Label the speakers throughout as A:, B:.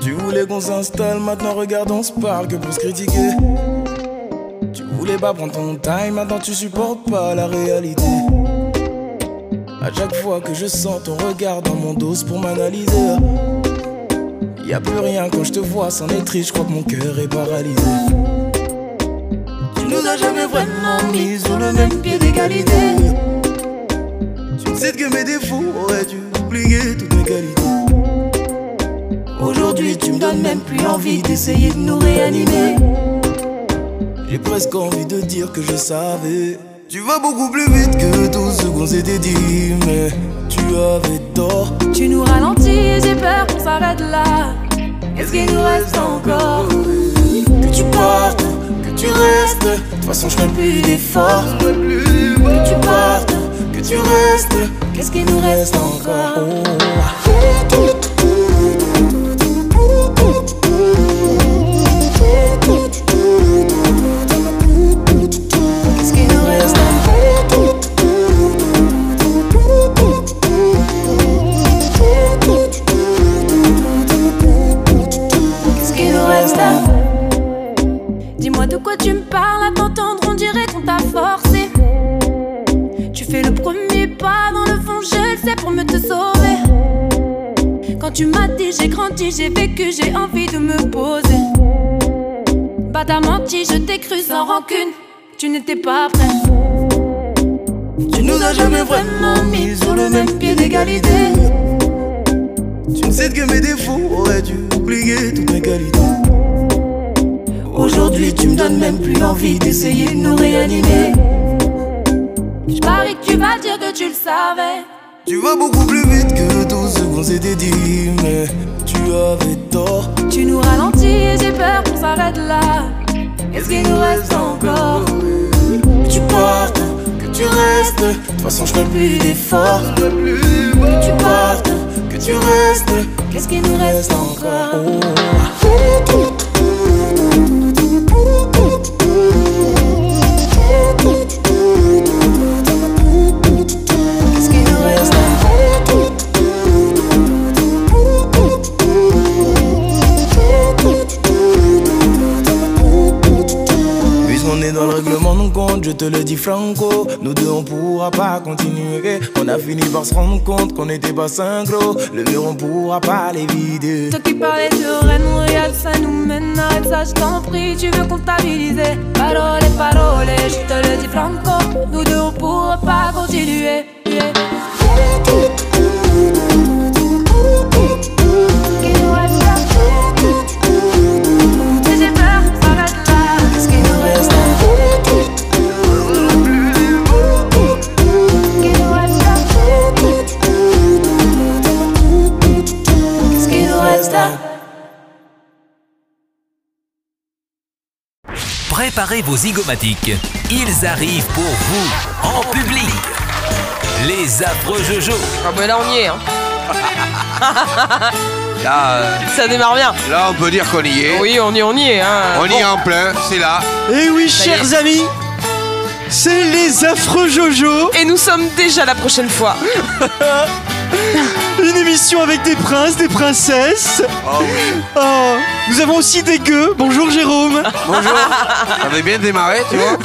A: Tu voulais qu'on s'installe, maintenant regarde, on se parle que pour se critiquer. Tu voulais pas prendre ton time, maintenant tu supportes pas la réalité. À chaque fois que je sens ton regard dans mon dos pour m'analyser. Y a plus rien quand je te vois, c'en est triste, je crois que mon cœur est paralysé. Tu nous as jamais vraiment mis sur le même pied d'égalité. Sais que mes défauts auraient dû oublier toutes mes qualités. Aujourd'hui, tu me donnes même plus envie d'essayer de nous réanimer. J'ai presque envie de dire que je savais. Tu vas beaucoup plus vite que tout ce qu'on s'était dit, mais tu avais tort.
B: Tu nous ralentis, j'ai peur qu'on s'arrête là. Qu'est-ce qu'il nous reste encore
A: Que tu partes, que tu restes. De toute façon, je ferai plus d'efforts. Que tu partes,
B: Qu'est-ce qu'il nous reste encore? J'ai vécu, j'ai envie de me poser Bah t'as menti, je t'ai cru sans rancune, tu n'étais pas prêt
A: Tu nous as jamais vraiment mis sur le même pied d'égalité. Tu ne sais que mes défauts auraient dû oublier toutes mes qualités. Aujourd'hui, tu me donnes même plus envie d'essayer de nous réanimer.
B: Je parie que tu vas dire que tu le savais
A: Tu vas beaucoup plus vite que tout ce qu'on s'était dit, mais tu avais tort.
B: Tu nous ralentis et j'ai peur qu'on s'arrête là. Qu'est-ce qu'il nous reste encore
A: Que tu partes, que tu restes. De toute façon, je ferai plus d'efforts. Que tu partes, que tu restes.
B: Qu'est-ce qu'il nous reste encore
A: je te le dis franco. Nous deux on pourra pas continuer. On a fini par se rendre compte qu'on n'était pas synchro. Le mur on pourra pas les vider.
B: Toi qui parlais de reine, regarde ça nous mène. Arrête ça, je t'en prie, tu veux comptabiliser. Parole, parole, je te le dis franco. Nous deux on pourra pas continuer.
C: Préparez vos zygomatiques. Ils arrivent pour vous, en public. Les affreux Jojo.
D: Ah bah là on y est, hein.
E: Là, euh,
D: ça démarre bien.
E: là, on peut dire qu'on y est.
D: Oui, on y, on y est. Hein.
E: On y est en plein, c'est là.
F: Et oui,
D: Ça y est.
F: chers amis, c'est les affreux Jojo,
D: Et nous sommes déjà la prochaine fois.
F: une émission avec des princes, des princesses.
E: Oh oui.
F: Oh, nous avons aussi des gueux. Bonjour Jérôme.
E: Bonjour. Ça avait bien démarré, tu vois.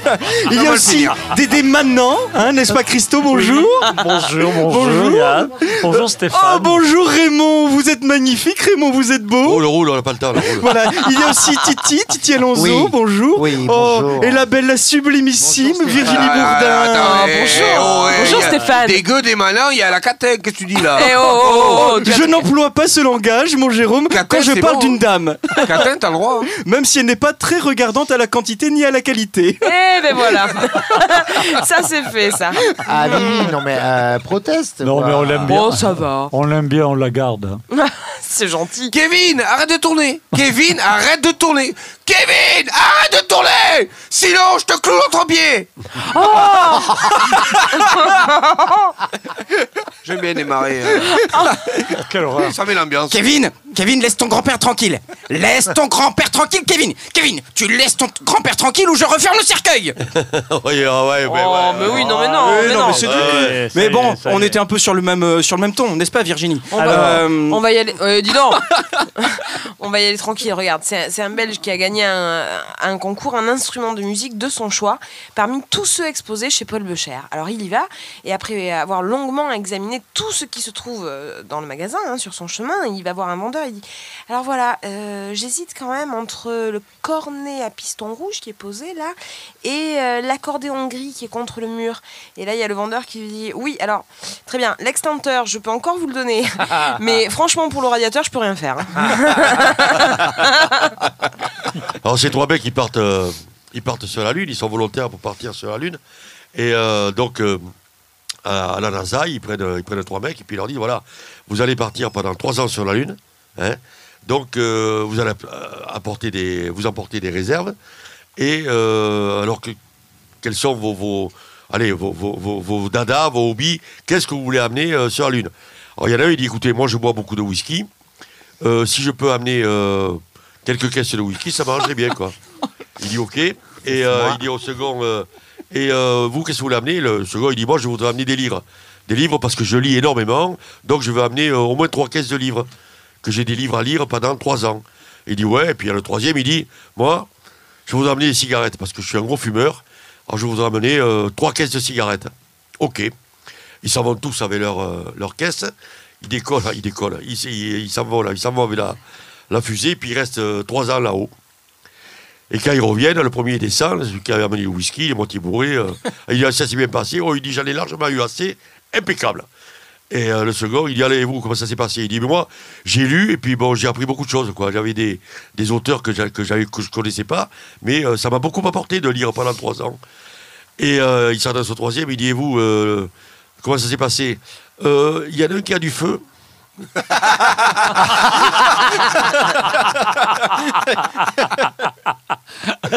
F: Il y a aussi des des maintenant, hein, n'est-ce pas Christo? Bonjour.
G: Bonjour, bonjour,
F: Bonjour.
G: Yann. Bonjour Stéphane.
F: Oh bonjour Raymond, vous êtes magnifique Raymond, vous êtes beau.
E: Oh, le roule, on n'a pas le temps, le roule.
F: Voilà, il y a aussi Titi, Titi Alonso,
H: Oui.
F: bonjour.
H: Oui,
F: Oh,
H: bonjour.
F: et la belle, la sublimissime
H: Bonjour,
F: Virginie
E: Ah,
F: Bourdin.
E: attends, eh,
D: bonjour.
E: eh,
D: Bonjour,
E: il y a
D: Stéphane.
E: Des gueux, des malins, il y a la catin, qu'est-ce que tu dis là
D: Eh oh, oh, oh, oh,
F: Je n'emploie pas ce langage, mon Jérôme,
E: Catin,
F: quand je parle
E: bon,
F: d'une dame,
E: Catin, t'as le droit. hein.
F: même si elle n'est pas très regardante à la quantité ni à la qualité.
D: Eh ben voilà. ça c'est fait ça.
H: Ah oui, non mais euh, proteste.
G: Non,
H: quoi.
G: mais on l'aime bien.
D: Bon, ça va.
G: On l'aime bien, on la garde.
D: C'est gentil.
E: Kevin, arrête de tourner. Kevin, arrête de tourner. Kevin, arrête de tourner Sinon, je te cloue l'autre pied J'aime bien démarrer. hein.
G: Quelle horreur.
E: Ça met l'ambiance.
I: Kevin, Kevin, laisse ton grand-père tranquille. Laisse ton grand-père tranquille, Kevin. Kevin, tu laisses ton grand-père tranquille ou je referme le cercueil.
E: Ouais, ouais,
D: Oh,
E: ouais.
D: mais oui, non, mais non,
F: Oui,
D: mais
F: non,
D: non.
F: mais c'est dur.
G: Ouais, ça y
F: Mais
G: est,
F: bon, on
G: est.
F: était un peu sur le même, euh, sur le même ton, n'est-ce pas, Virginie?
D: On
G: Alors,
D: va,
F: Euh,
D: on va y aller. euh, dis donc On va y aller tranquille. Regarde, c'est un Belge qui a gagné un, un concours, un instrument de musique de son choix, parmi tous ceux exposés chez Paul Becher. Alors il y va, et après avoir longuement examiné tout ce qui se trouve euh, dans le magasin, hein, sur son chemin, il va voir un vendeur. Il dit Alors voilà, euh, j'hésite quand même entre le cornet à piston rouge qui est posé là et euh, l'accordéon gris qui est contre le mur. Et là, il y a le vendeur qui lui dit Oui, alors, très bien, l'extincteur, je peux encore vous le donner. Mais franchement, pour le radiateur, je peux rien faire. hein.
J: Alors ces trois mecs, ils partent, euh, ils partent sur la Lune, ils sont volontaires pour partir sur la Lune. Et euh, donc, euh, à, la NASA, ils prennent, ils prennent trois mecs et puis ils leur disent, voilà, vous allez partir pendant trois ans sur la Lune. hein. donc, vous allez apporter des, vous emporter des réserves. Et alors, que, quels sont vos, allez, vos, vos, dadas, vos hobbies Qu'est-ce que vous voulez amener sur la Lune? Alors, il y en a un, il dit, écoutez, moi, je bois beaucoup de whisky. Si je peux amener quelques caisses de whisky, ça m'arrangerait bien, quoi. Il dit OK. Et euh, il dit au second, euh, et euh, vous, qu'est-ce que vous voulez amener? Le second, il dit, moi, je voudrais amener des livres. Des livres parce que je lis énormément, donc je vais amener au moins trois caisses de livres. Que j'ai des livres à lire pendant trois ans. Il dit, ouais, et puis il y a le troisième, il dit, moi, je voudrais amener des cigarettes parce que je suis un gros fumeur. Alors je voudrais amener trois caisses de cigarettes. OK. Ils s'en vont tous avec leur, leur caisse. Ils décollent, ils décollent. Ils s'en vont là, ils s'en vont avec la, la fusée, puis ils restent euh, trois ans là-haut. Et quand ils reviennent, le premier descend, celui qui avait amené le whisky, il est moitié bourré. euh, il dit, ça s'est bien passé. Oh, il dit, j'en ai largement eu assez. Impeccable. Et euh, le second, il dit, allez, vous, comment ça s'est passé? Il dit, mais moi, j'ai lu, et puis bon, j'ai appris beaucoup de choses. quoi. J'avais des, des auteurs que, je ne connaissais pas, mais euh, ça m'a beaucoup apporté de lire pendant trois ans. Et il s'adresse au troisième, il dit, et vous, comment ça s'est passé? Il y en a un qui a du feu.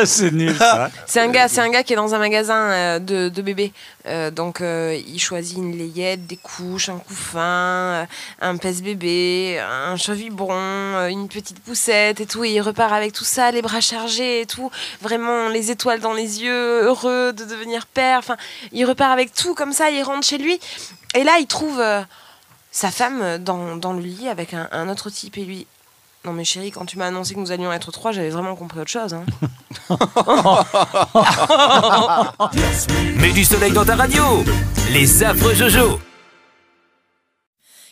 G: C'est nul ça.
D: C'est un gars, c'est un gars qui est dans un magasin euh, de, bébés. Euh, donc euh, il choisit une layette, des couches, un couffin, un pèse-bébé, un chevibron, une petite poussette et tout. Et il repart avec tout ça, les bras chargés et tout. Vraiment les étoiles dans les yeux, heureux de devenir père. Enfin, il repart avec tout comme ça. Il rentre chez lui et là il trouve sa femme dans, dans le lit avec un, autre type et lui. Non mais chérie, quand tu m'as annoncé que nous allions être trois, j'avais vraiment compris autre chose. Hein.
C: Mets du soleil dans ta radio. Les affreux Jojo.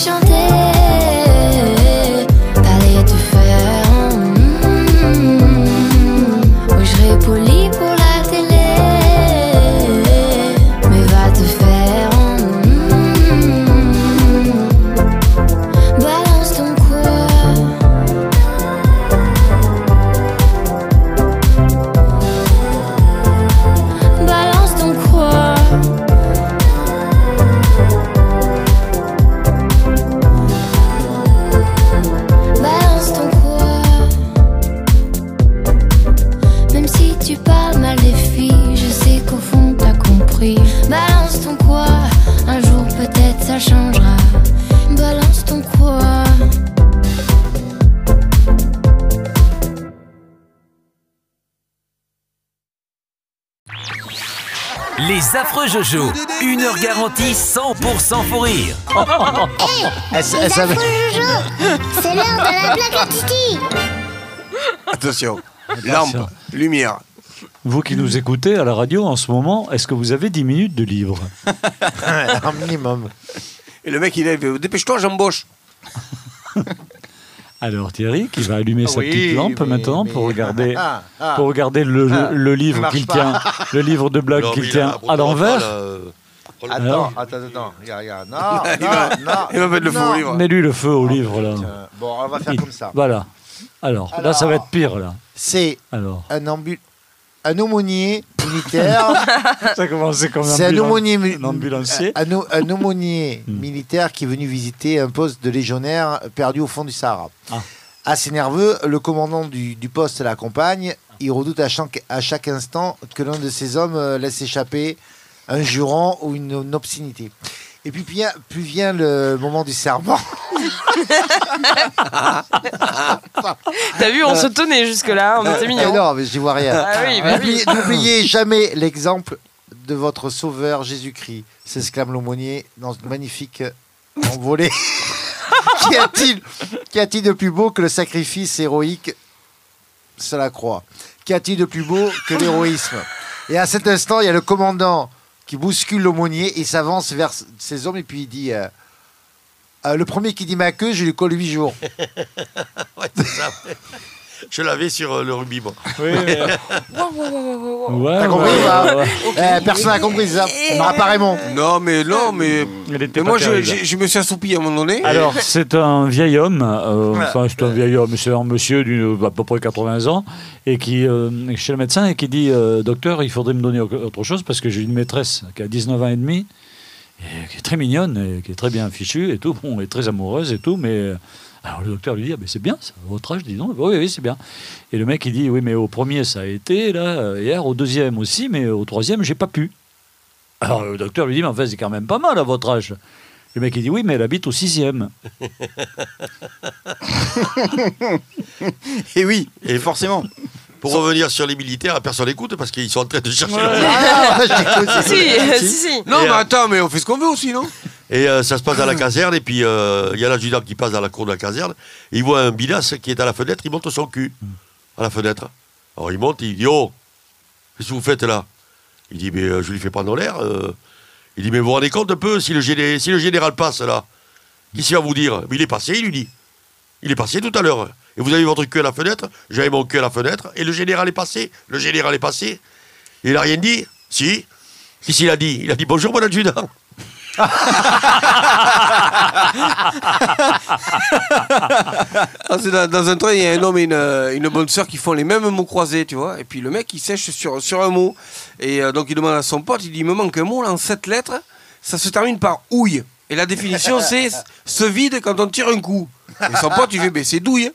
K: Laisse-moi
C: Jojo, une heure garantie 100% pour rire.
H: S- elle savait-
L: C'est l'heure de la blague à Titi
E: Attention. Lampe, lumière.
G: Vous qui nous écoutez à la radio en ce moment, est-ce que vous avez 10 minutes de libre?
H: Un minimum.
E: Et le mec, il est dépêche-toi, j'embauche.
G: Alors Thierry qui va allumer sa
H: Oui,
G: petite lampe
H: mais-
G: maintenant
H: mais-
G: pour regarder,
H: Ah, ah.
G: pour regarder le,
H: Ah,
G: le livre qu'il tient, le livre de blagues qu'il
J: il
G: tient à l'envers.
J: là, euh,
H: Attends,
G: Alors
H: attends, attends, regarde. Non,
E: Il va-
H: non, non.
E: il va mettre le feu
H: non.
E: au livre.
G: Mets-lui le feu au livre là.
H: Bon, on va faire
G: Il-
H: comme ça.
G: Voilà. Alors, là,
H: Alors.
G: ça va être pire là.
H: C'est un ambu... un aumônier militaire.
G: ça a commencé comme
H: C'est un aumônier,
G: un ambulancier.
H: un, au- un aumônier militaire qui est venu visiter un poste de légionnaire perdu au fond du Sahara.
G: Ah.
H: Assez nerveux, le commandant du, du poste l'accompagne. Il redoute à chaque, à chaque instant que l'un de ces hommes euh, laisse échapper un jurant ou une, une obscénité. Et puis vient le moment du serment.
D: T'as vu, on se tenait jusque-là, on était mignons.
H: non, mais j'y vois rien.
D: Ah oui, bah oui.
H: N'oubliez- N'oubliez jamais l'exemple de votre sauveur Jésus-Christ, s'exclame l'aumônier dans une magnifique envolée. Qu'y a-t-il qu'y a-t-il de plus beau que le sacrifice héroïque? Sur la croix Qu'y a-t-il de plus beau que l'héroïsme? Et à cet instant, il y a le commandant qui bouscule l'aumônier et s'avance vers ces hommes et puis il dit euh, Euh, Le premier qui dit ma queue, je lui colle 8 jours.
J: ouais, c'est ça. Je l'avais sur euh, le rugby, moi.
G: Oui, mais-
H: T'as compris
G: ouais.
H: Eh, Personne n'a compris ça. On n'aura pas Raymond.
E: Non, mais non, mais.
G: Elle était
E: mais
G: pas
E: moi, je,
G: terrible.
E: je- je me suis assoupi à un moment donné.
G: Alors, c'est un vieil homme, euh, enfin, c'est un vieil homme, c'est un monsieur d'une à peu près 80 ans, et qui euh, est chez le médecin et qui dit euh, Docteur, il faudrait me donner autre chose parce que j'ai une maîtresse qui a 19 ans et demi, qui est très mignonne, et qui est très bien fichue et tout, bon, et très amoureuse et tout, mais. euh, alors le docteur lui dit ah, ben, c'est bien, ça, votre âge, dis donc, oui, oui, c'est bien. Et le mec il dit oui, mais au premier ça a été, là, euh, hier, au deuxième aussi, mais au troisième, j'ai pas pu. Alors le docteur lui dit mais enfin, c'est quand même pas mal à votre âge. Le mec il dit oui, mais elle habite au sixième.
M: Et oui,
J: Et
M: forcément.
J: Pour revenir sur les militaires, personne n'écoute parce qu'ils sont en train de chercher
G: Ouais.
J: leur-
H: Ah.
D: Si, si, si.
E: Non, mais
J: euh,
E: attends, mais on fait ce qu'on veut aussi, non?
J: Et euh, ça se passe dans la caserne, et puis euh, il y a l'adjudant qui passe dans la cour de la caserne, et il voit un bilas qui est à la fenêtre, il monte son cul à la fenêtre. Alors il monte, il dit Oh, qu'est-ce que vous faites là? Il dit Mais euh, je lui fais prendre l'air. euh. Il dit Mais vous vous rendez compte un peu si le, géné- si le général passe là Qu'est-ce qu'il va vous dire? Mais il est passé, il lui dit. Il est passé tout à l'heure. Et vous avez votre cul à la fenêtre, j'avais mon cul à la fenêtre, et le général est passé. Le général est passé. Il n'a rien dit Si. Qu'est-ce qu'il a dit Il a dit Bonjour, mon adjudant.
E: Dans, dans un train, il y a un homme et une, une bonne sœur qui font les mêmes mots croisés, tu vois. Et puis le mec, il sèche sur, sur un mot. Et euh, donc il demande à son pote, il dit, il me manque un mot là, en sept lettres. Ça se termine par ouille. Et la définition, c'est se vide quand on tire un coup. Et son pote, il fait, ben c'est douille.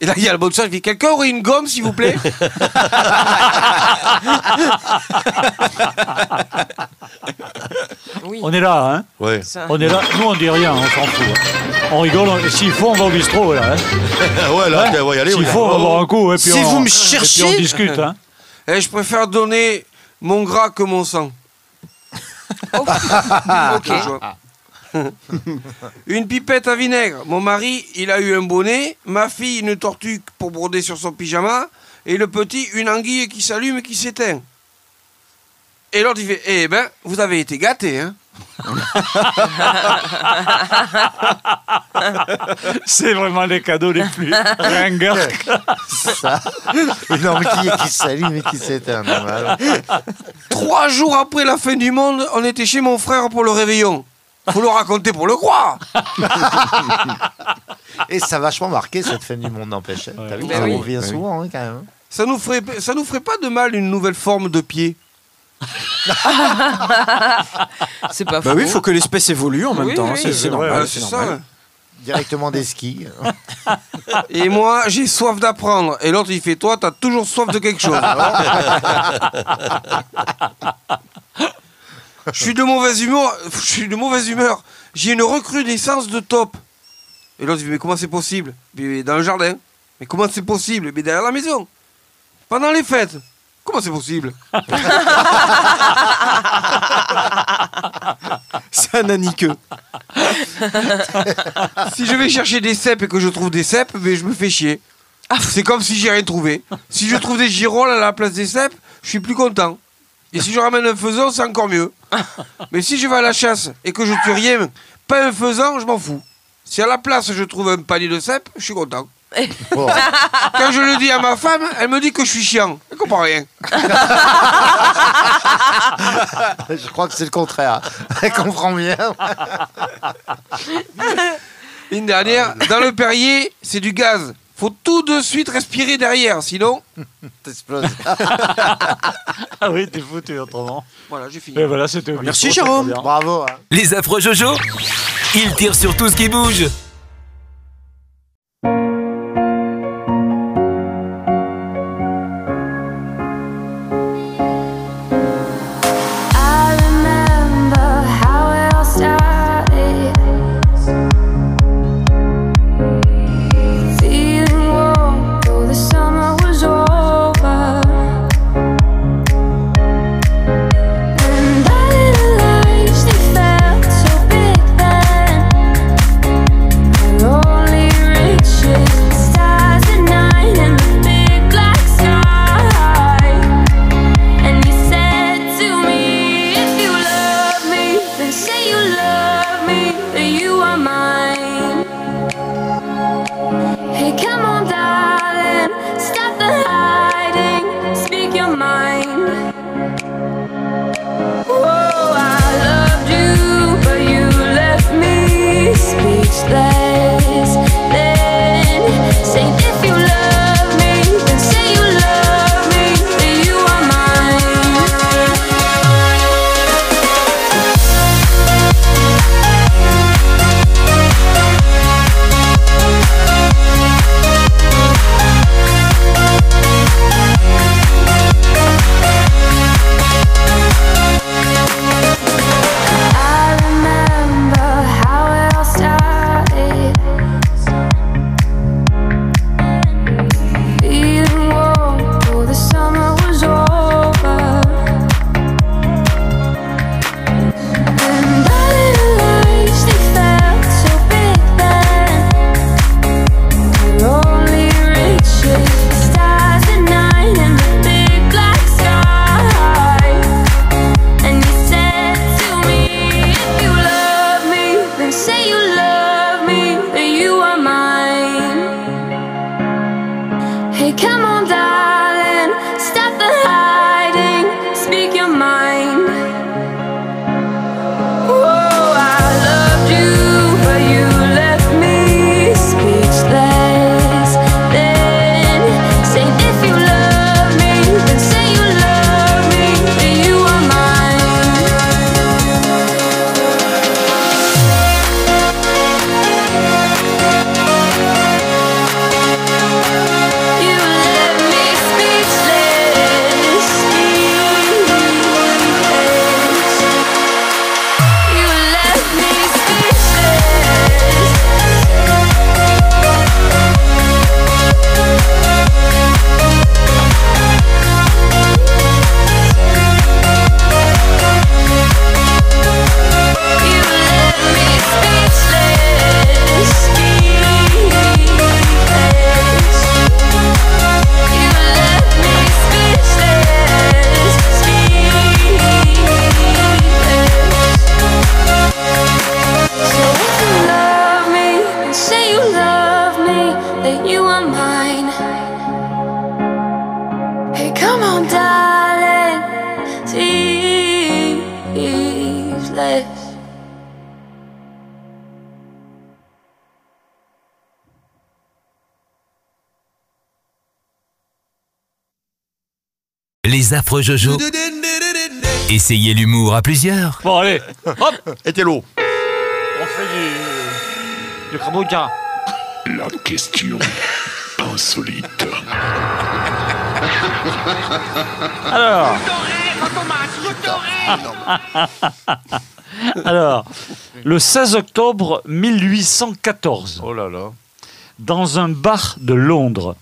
E: Et là, il y a le bonne sœur, il dit, quelqu'un aurait une gomme, s'il vous plaît
D: Oui.
G: On est là, hein
J: Ouais.
G: On est là. Nous, on dit rien, on s'en fout. hein. On rigole. on- S'il faut, on va au bistrot, là. hein.
J: ouais, là,
G: Hein
J: on va y aller.
G: S'il
J: oui.
G: faut, on va boire un coup. Et puis
E: Si
G: on,
E: vous me
G: et puis
E: cherchez-
G: on discute, hein.
E: Eh, je préfère donner mon gras que mon sang.
D: Ok.
E: Je vois. Une pipette à vinaigre. Mon mari, il a eu un bonnet. Ma fille, une tortue pour broder sur son pyjama. Et le petit, une anguille qui s'allume et qui s'éteint. Et l'autre, il fait Eh ben, vous avez été gâtés, hein
G: C'est vraiment les cadeaux les plus ringards.
H: Ça. Une anguille qui s'allume et qui s'éteint.
E: Trois jours après la fin du monde, on était chez mon frère pour le réveillon. Faut le raconter pour le croire.
H: Et ça a vachement marqué cette fin du monde, n'empêche. T'as vu,
E: Ben
H: ça
E: oui.
H: revient
E: oui.
H: souvent, hein, quand même.
E: Ça nous, ferait, ça nous ferait pas de mal une nouvelle forme de pied
D: C'est pas
F: Bah oui, il faut que l'espèce évolue en même
D: Oui,
F: temps.
D: oui,
F: c'est
D: c'est
F: c'est
E: vrai,
F: normal.
E: ouais,
F: c'est normal.
H: Directement des skis.
E: Et moi, j'ai soif d'apprendre. Et l'autre, il fait Toi, t'as toujours soif de quelque chose. Je suis de mauvaise humeur. Je suis de mauvaise humeur. J'ai une recrudescence de top. Et l'autre, fait Mais comment c'est possible? Mais Dans le jardin. Mais comment c'est possible? Mais derrière la maison. Pendant les fêtes. Comment c'est possible?
F: C'est un aniqueux.
E: Si je vais chercher des cèpes et que je trouve des cèpes, mais je me fais chier. C'est comme si j'ai rien trouvé. Si je trouve des girolles à la place des cèpes, je suis plus content. Et si je ramène un faisan, c'est encore mieux. Mais si je vais à la chasse et que je tue rien, pas un faisan, je m'en fous. Si à la place je trouve un panier de cèpes, je suis content. Quand je le dis à ma femme, elle me dit que je suis chiant. Elle comprend rien.
H: Je crois que c'est le contraire. Elle comprend bien.
E: Une dernière, dans le Perrier, c'est du gaz. Faut tout de suite respirer derrière, sinon.
H: T'exploses.
G: Ah oui, t'es foutu autrement.
E: Voilà, j'ai fini.
G: Et voilà, c'était au
F: Merci, Jérôme.
H: Bravo. hein.
C: Les affreux Jojo Ils tirent sur tout ce qui bouge. Les affreux Jojo. Essayez l'humour à plusieurs.
G: Bon, allez, hop,
J: Et t'es l'eau.
G: on fait du. du.
M: La question insolite.
G: Alors. Alors, le 16 octobre 1814,
E: Oh là là.
G: dans un bar de Londres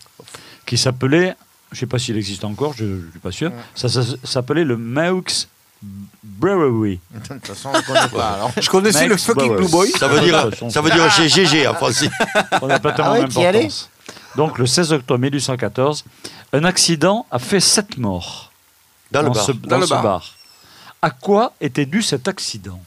G: qui s'appelait, je ne sais pas s'il existe encore, je ne suis pas sûr, ça, ça s'appelait le Maux Brewery.
H: De toute façon, on ne connaît pas. alors.
E: Je connaissais le fucking. Blue Boy.
J: Ça veut dire, ça veut dire chez GG en français.
G: On n'a pas tellement
H: Ah ouais,
G: d'importance. Donc, le 16 octobre 1814, un accident a fait sept morts
J: Dans le bar.
G: ce,
E: Dans
G: dans
E: le
G: ce
E: bar.
G: bar. À quoi était dû cet accident?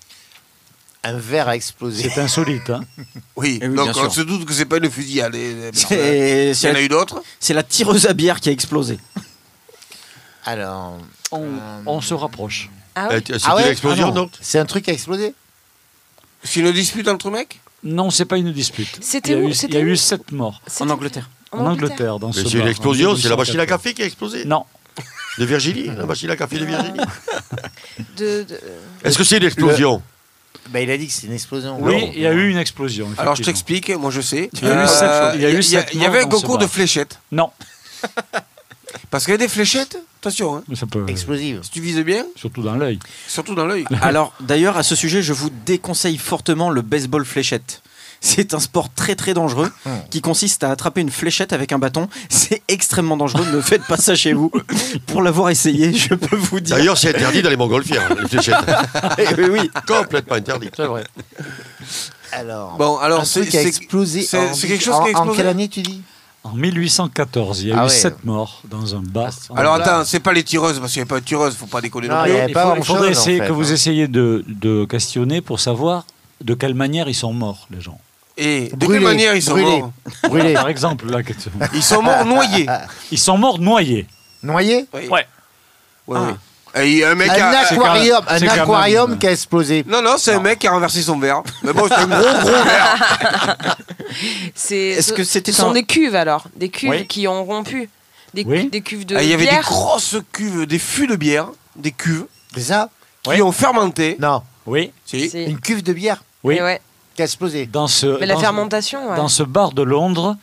H: Un verre a explosé.
G: C'est insolite, hein
E: Oui,
I: Eh oui,
E: donc on se doute que c'est pas une fusillade.
I: C'est
E: Il y
I: c'est
E: en a
I: la,
E: eu d'autres?
I: c'est la tireuse à bière qui a explosé.
H: Alors,
G: on, on se rapproche.
D: Ah
J: Eh,
D: oui.
J: C'était
H: Ah ouais?
J: une explosion,
H: Ah c'est un truc qui a explosé?
E: C'est une dispute entre mecs?
G: Non, c'est pas une dispute.
D: C'était
G: il y a
D: où
G: eu, il y a eu sept morts
I: En Angleterre.
G: en Angleterre dans
J: Mais
G: ce
J: c'est une explosion, c'est la machine à
G: 1814.
J: café qui a explosé.
G: Non,
J: De Virginie, la machine à café de Virginie.
D: De, de-
J: Est-ce que c'est une explosion?
H: Bah, Il a dit que c'est une explosion.
G: oui, il y a eu une explosion.
E: Alors je t'explique, moi je sais.
G: Il y a eu sept- il y a eu
E: il y, avait un concours de fléchettes.
G: Non,
E: Parce qu'il y a des fléchettes, attention, hein,
G: ça peut.
H: Explosive.
E: si tu vises bien,
G: Surtout dans l'œil.
E: surtout dans l'œil.
I: Alors, d'ailleurs, à ce sujet, je vous déconseille fortement le baseball fléchette. C'est un sport très très dangereux qui consiste à attraper une fléchette avec un bâton. C'est extrêmement dangereux. Ne faites pas ça chez vous. Pour l'avoir essayé, je peux vous dire.
J: D'ailleurs, c'est interdit dans les montgolfières, les fléchettes.
I: oui, oui.
J: Complètement interdit.
G: C'est vrai.
H: Alors,
E: Bon, alors c'est
H: explosé.
E: c'est-
H: en-
E: quelque chose
H: en-
E: qui a
H: En
E: explosé
H: quelle année tu dis?
G: En 1814, il y a
H: Ah
G: eu
H: ouais.
G: sept morts dans un bar.
E: Alors attends, c'est pas les tireuses, parce qu'il n'y a pas de tireuses, faut pas déconner.
H: Non,
E: non
H: il
E: plus.
G: il,
H: pas
G: faut- il faudrait
H: en
G: essayer
H: fait,
G: que vous
H: hein.
G: essayiez de, de questionner pour savoir de quelle manière ils sont morts, les gens.
E: Et de
H: Brûlés,
E: quelle manière ils sont
H: brûlés.
E: morts
H: Brûlé.
G: Par exemple, question.
E: Ils sont morts noyés.
G: Ils sont morts noyés.
H: Noyé
E: Oui.
G: Ouais.
E: Ouais, ouais. Et il y a un mec a-
H: aquarium, un aquarium qui a explosé.
E: Non, non, c'est un mec qui a renversé son verre. Mais bon, c'est un gros, gros verre.
D: c'est,
I: Est-ce
D: ce-
I: que c'était
D: ce sont
I: un-
D: des cuves alors Des cuves
G: Oui.
D: qui ont rompu Des, cu-
G: Oui.
D: des cuves de
E: Ah, Il y avait des
D: bière
E: grosses cuves, des fûts de bière, des cuves,
H: C'est ça
E: qui
G: Oui.
E: ont fermenté.
H: Non,
G: Oui,
E: Si.
D: C'est-
H: une cuve de bière
G: oui.
D: Et ouais.
H: Qui a explosé.
G: Dans ce,
D: Mais la
G: dans-
D: fermentation, ouais.
G: dans ce bar de Londres,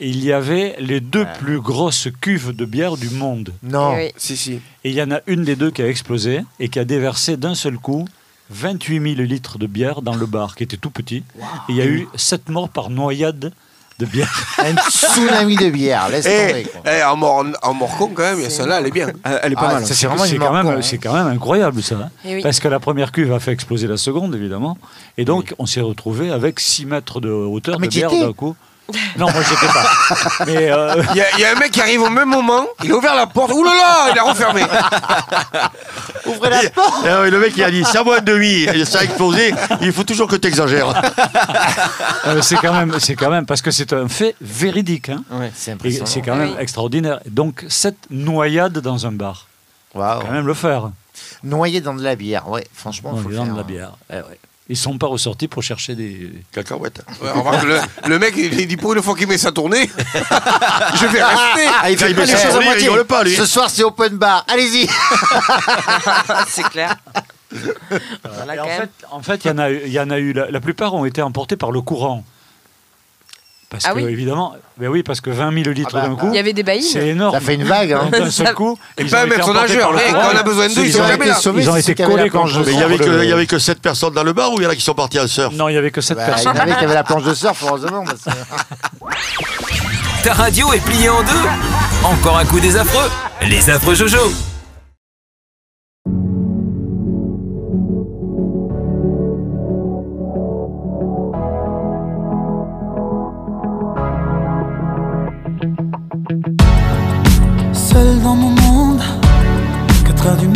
G: il y avait les deux plus grosses cuves de bière du monde.
H: Non.
D: Et oui.
E: Si, si.
G: Et il y en a une des deux qui a explosé et qui a déversé d'un seul coup 28 000 litres de bière dans le bar, qui était tout petit. Et il y a eu 7 morts par noyade de bière.
H: Un tsunami de bière, laisse tomber.
E: Eh,
H: quoi.
E: eh, en, mort, en mort con, quand même, celle-là, elle est bien.
I: Euh, Elle est pas
H: Ah,
I: mal.
H: ça, c'est vraiment
G: C'est
H: une
G: quand, même, c'est
H: hein.
G: quand même incroyable ça. hein.
D: Eh oui.
G: Parce que la première cuve a fait exploser la seconde, évidemment. Et donc, on s'est retrouvé avec 6 mètres de hauteur
H: Ah, mais
G: de
H: t'y
G: bière
H: étais
G: d'un coup. Non, moi, j'étais pas. Mais euh,
E: Il y, a- il y a un mec qui arrive au même moment, il a ouvert la porte, oulala, là là, il a refermé.
H: Ouvrez la porte
J: Ah oui, le mec il a dit ça moins de demi, et ça a explosé, il faut toujours que tu exagères.
G: euh, c'est quand même, c'est quand même parce que c'est un fait véridique. Hein.
I: Ouais.
H: C'est
G: Et
H: impressionnant.
G: c'est quand même
D: Oui.
G: extraordinaire. Donc, cette noyade dans un bar,
H: Waouh.
G: quand même le faire.
H: Noyé dans de la bière, ouais, franchement, faut faire.
G: de la bière. Eh ouais. Ils sont pas ressortis pour chercher des.
J: Cacahuète.
E: Ouais, remarque, le, le mec, il dit pour une fois qu'il met sa tournée, je vais rester.
I: Ah, il fait pas les choses à moitié.
J: pas lui.
H: Ce soir, c'est open bar. Allez-y.
D: c'est clair. Voilà,
G: Et
D: quand
G: en, fait, en fait, il y en a, eu- il y en a eu. La, la plupart ont été emportés par le courant. Parce
D: Ah
G: que,
D: oui
G: évidemment, ben oui, parce que 20 000 litres
H: Ah bah,
G: d'un coup,
D: Il y avait des baïnes.
G: c'est énorme.
H: Ça fait une vague, hein.
G: D'un seul coup,
E: Et
G: ils
E: pas un maître nageur,
G: le
E: eh, quand on a besoin d'eux, ils sont
H: ont
E: jamais
H: été
E: là.
H: sauvés,
G: Ils ont
H: c'est
G: été collés contre
H: de
J: Mais il y avait que, il y avait que 7 personnes dans le bar ou il y en a qui sont partis en surf?
G: Non, il y avait que 7
H: Bah, il y en
G: personnes.
H: avait qui avaient la planche de surf, heureusement. parce que-
C: Ta radio est pliée en deux. Encore un coup des affreux. Les affreux Jojo.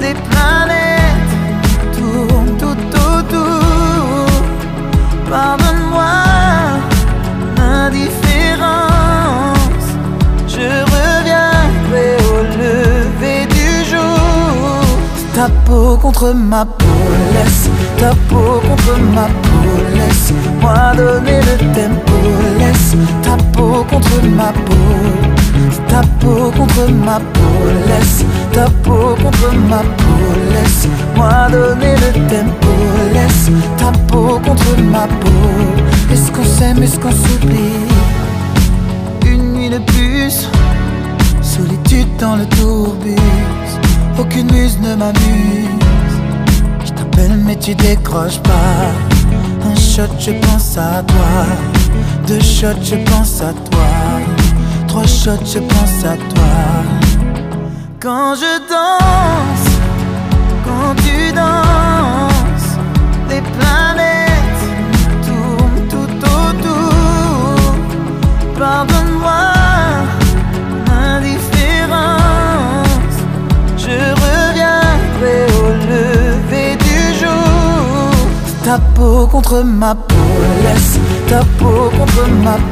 N: les planètes tournent tout autour. Pardonne-moi l'indifférence. Je reviendrai au lever du jour. Ta peau contre ma peau, laisse ta peau contre ma peau, laisse moi donner le tempo, laisse ta peau contre ma peau, ta peau contre ma peau, laisse ta peau contre ma peau, laisse moi donner le tempo, laisse ta peau contre ma peau. Est-ce qu'on s'aime, est-ce qu'on s'oublie? Une nuit de plus, solitude dans le tourbus, aucune muse ne m'amuse. Je t'appelle mais tu décroches pas. Un shot, je pense à toi. Deux shots, je pense à toi. Je pense à toi. Quand je danse, quand tu danses, les planètes tournent tout autour. Pardonne-moi l'indifférence. Je reviendrai au lever du jour. Ta peau contre ma peau, laisse ta peau contre ma peau,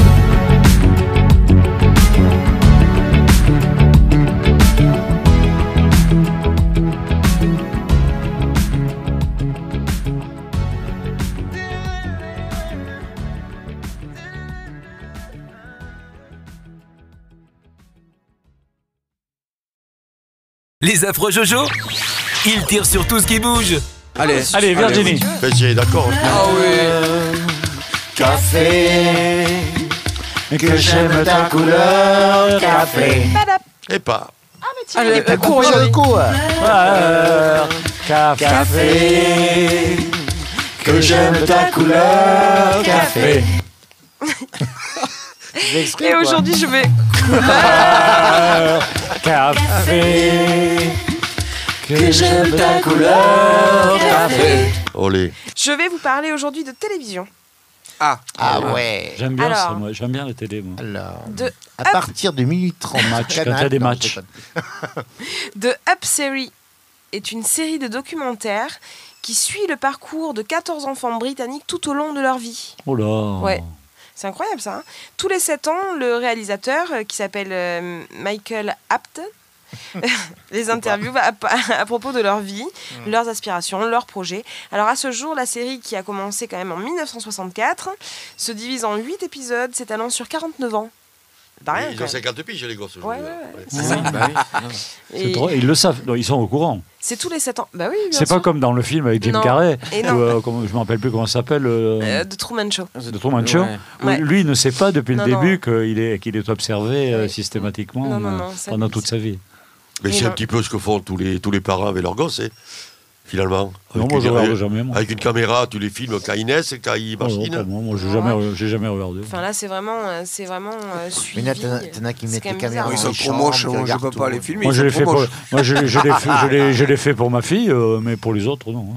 C: Les affreux Jojo Ils tirent sur tout ce qui bouge.
E: Allez,
G: Allez, Virginie.
J: D'accord.
E: Ah oui.
H: Café, que j'aime ta couleur, café.
J: Et pas.
D: Allez,
H: Et cours, sur le coup.
G: Euh, café.
H: Café, que j'aime ta couleur, café.
D: Et aujourd'hui, je vais.
G: Café.
H: Que j'aime ta couleur, café.
J: Olé.
D: Je vais vous parler aujourd'hui de télévision.
E: Ah,
H: Ah ouais.
G: J'aime bien ça,
D: Alors.
G: moi. J'aime bien la télé, moi.
H: Alors,
D: De
H: à partir de minuit 30,
G: Match, quand il y a des
H: non,
G: matchs.
D: The Up Series est une série de documentaires qui suit le parcours de 14 enfants britanniques tout au long de leur vie.
G: Oh là.
D: Ouais. C'est incroyable ça. hein. Tous les 7 ans, le réalisateur, euh, qui s'appelle euh, Michael Apton, les interviews à, à propos de leur vie, leurs aspirations, leurs projets. Alors à ce jour, la série qui a commencé quand même en 1964 se divise en 8 épisodes, s'étalant sur 49 ans. Pas rien,
J: Ils ont
D: même.
J: 50 piges, les gosses,
D: Ouais, ouais, ouais.
J: Ouais.
D: C'est ça.
E: bah oui.
D: Et
G: drôle, Ils le savent, ils sont au courant.
D: C'est tous les 7 ans. Bah oui,
G: C'est pas comme dans le film avec Jim
D: Non.
G: Carrey, ou, euh, comment- je me rappelle plus comment ça s'appelle, euh,
D: Euh, de Truman Show.
G: de Truman Show.
E: Ouais.
G: où
D: Ouais.
G: Lui, il ne sait pas depuis
D: Non,
G: le début qu'il est, qu'il est observé euh, systématiquement
D: Non, non,
G: euh, pendant toute sa vie.
J: Mais
D: Et
J: c'est un petit peu ce que font tous les, tous les parents avec leurs gosses. hein. Finalement.
G: Non,
J: Avec
G: moi, je
J: une-
G: regarde jamais, moi.
J: Avec une caméra, tu les films quand ils naissent, quand ils
G: non, pas moi, j'ai jamais, j'ai jamais regardé.
D: Enfin là, c'est vraiment, euh, c'est vraiment euh, suivi.
H: Mais là, t'en as- t'en as qui mettent
D: quand
H: les caméras.
E: Ils sont
H: dans
E: trop
H: chambres,
E: moches, moi, je
H: regardent
E: peux pas les filmer.
G: Moi, je pour, moi l'ai fait pour ma fille, euh, mais pour les autres, non.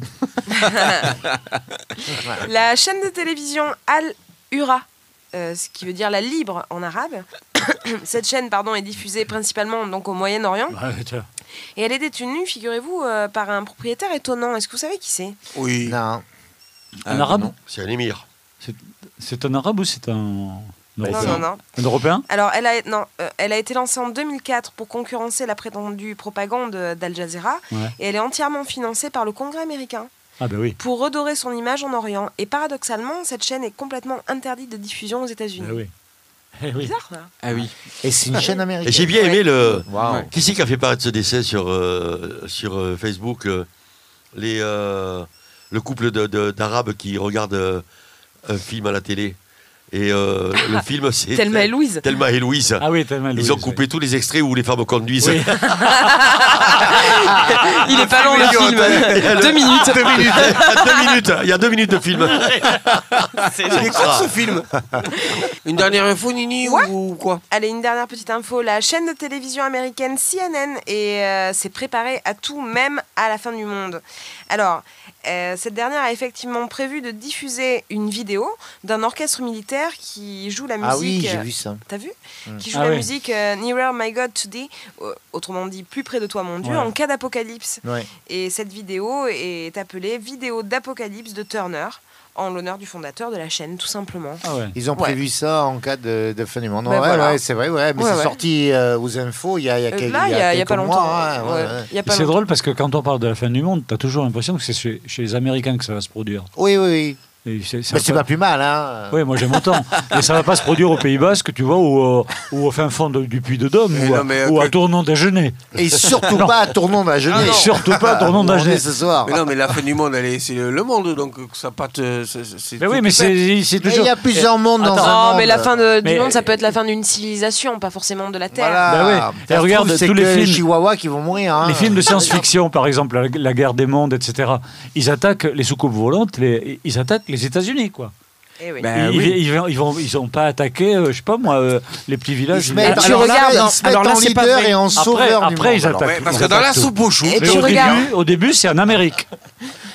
G: hein.
D: La chaîne de télévision Al Ura, euh, ce qui veut dire la libre en arabe. Cette chaîne, pardon, est diffusée principalement donc au Moyen-Orient et elle est détenue, figurez-vous, euh, par un propriétaire étonnant. Est-ce que vous savez qui c'est?
E: Oui.
H: Non.
G: Un arabe
J: C'est un émir.
G: C'est un arabe ou c'est un.
D: Non,
G: Européen
D: non, non.
G: Un européen?
D: Alors, elle a, non, euh, elle a été lancée en 2004 pour concurrencer la prétendue propagande d'Al Jazeera
G: Ouais.
D: et elle est entièrement financée par le Congrès américain
G: Ah, ben oui.
D: pour redorer son image en Orient. Et paradoxalement, cette chaîne est complètement interdite de diffusion aux États-Unis.
G: Eh oui. Eh oui.
D: Bizarre, ça.
I: Ah oui.
H: Et c'est une chaîne américaine.
J: J'ai bien aimé le.
H: Waouh.
J: Qui c'est qui a fait paraître ce décès sur, euh, sur euh, Facebook euh, les, euh, Le couple de- de- d'Arabes qui regardent euh, un film à la télé? Et euh, le film, c'est.
D: Thelma et Louise.
J: Thelma et Louise.
G: Ah oui, tellement.
J: Ils ont coupé tous les extraits où les femmes conduisent.
G: Oui.
D: Il est pas long le film.
J: Le-
D: Deux minutes.
J: Deux minutes. Deux minutes. Il y a deux minutes de film.
E: C'est quoi ce film? Une dernière info, Nini
D: Ouais.
E: ou quoi?
D: Allez, une dernière petite info. La chaîne de télévision américaine CNN euh, s'est préparée à tout, même à la fin du monde. Alors, cette dernière a effectivement prévu de diffuser une vidéo d'un orchestre militaire qui joue la musique.
H: Ah oui, j'ai
D: euh,
H: vu ça.
D: T'as vu
H: Mm.
D: Qui joue
G: Ah
D: la
G: oui.
D: musique euh, Nearer My God Today, euh, autrement dit plus près de toi mon Dieu,
G: Ouais.
D: en cas d'apocalypse.
H: Ouais.
D: Et cette vidéo est appelée Vidéo d'apocalypse de Turner, en l'honneur du fondateur de la chaîne, tout simplement.
G: Ah ouais.
H: Ils ont
D: Ouais.
H: prévu ça en cas de, de fin du monde.
D: Ben
H: ouais,
D: voilà.
H: ouais, c'est vrai, ouais. Mais
D: Ouais,
H: c'est
D: ouais.
H: sorti euh, aux infos il y a, il y a,
D: Euh,
H: quelques,
D: là, il y a, y a
H: quelques
D: pas longtemps.
H: mois. hein,
G: C'est drôle parce que quand on parle de la fin du monde, t'as toujours l'impression que c'est chez, chez les Américains que ça va se produire.
H: Oui, oui, oui. Mais c'est pas plus mal, hein.
G: Oui, moi j'aime autant. Mais ça va pas se produire au Pays Basque, tu vois, ou, euh, ou au fin fond de- du Puy de Dôme, ou,
E: non,
G: à-
E: mais, euh,
G: ou à
E: que-
G: Tournon d'Agenais.
H: Et surtout pas à Tournon d'Agenais.
G: Et surtout pas à Tournon d'Agenais.
H: ce soir.
E: Mais non, mais la fin du monde, elle est- c'est le, monde, donc ça pas te. c'est-
G: Mais oui, mais c'est toujours.
H: il y a plusieurs mondes dans
G: Attends.
H: un
D: Non,
H: monde.
D: mais la fin de- du
G: Mais-
D: monde, ça peut être la fin d'une civilisation, pas forcément de la Terre.
H: Voilà.
G: Bah Et
H: se
G: regarde, tous les films-
H: chihuahuas qui vont mourir. hein.
G: Les films de science-fiction, par exemple, la, guerre des mondes, etc., ils attaquent les soucoupes volantes, ils attaquent les États-Unis, quoi.
D: Eh oui.
I: Ben
G: ils,
I: oui.
G: ils, vont- ils vont, ils ont pas attaqué, euh, je sais pas moi, euh, les petits
H: Ils
G: villages.
H: se mettent,
D: tu
H: alors là, ils se mettent
I: alors là,
H: en
I: c'est pas
H: leader et en
G: Après,
H: sauveur du
G: après
H: monde.
G: ils attaquent.
E: Ouais, parce
G: ils
E: que dans la soupe au chou,
D: Et
G: Mais
D: tu
G: au,
D: regardes-
G: début, au début, c'est en Amérique.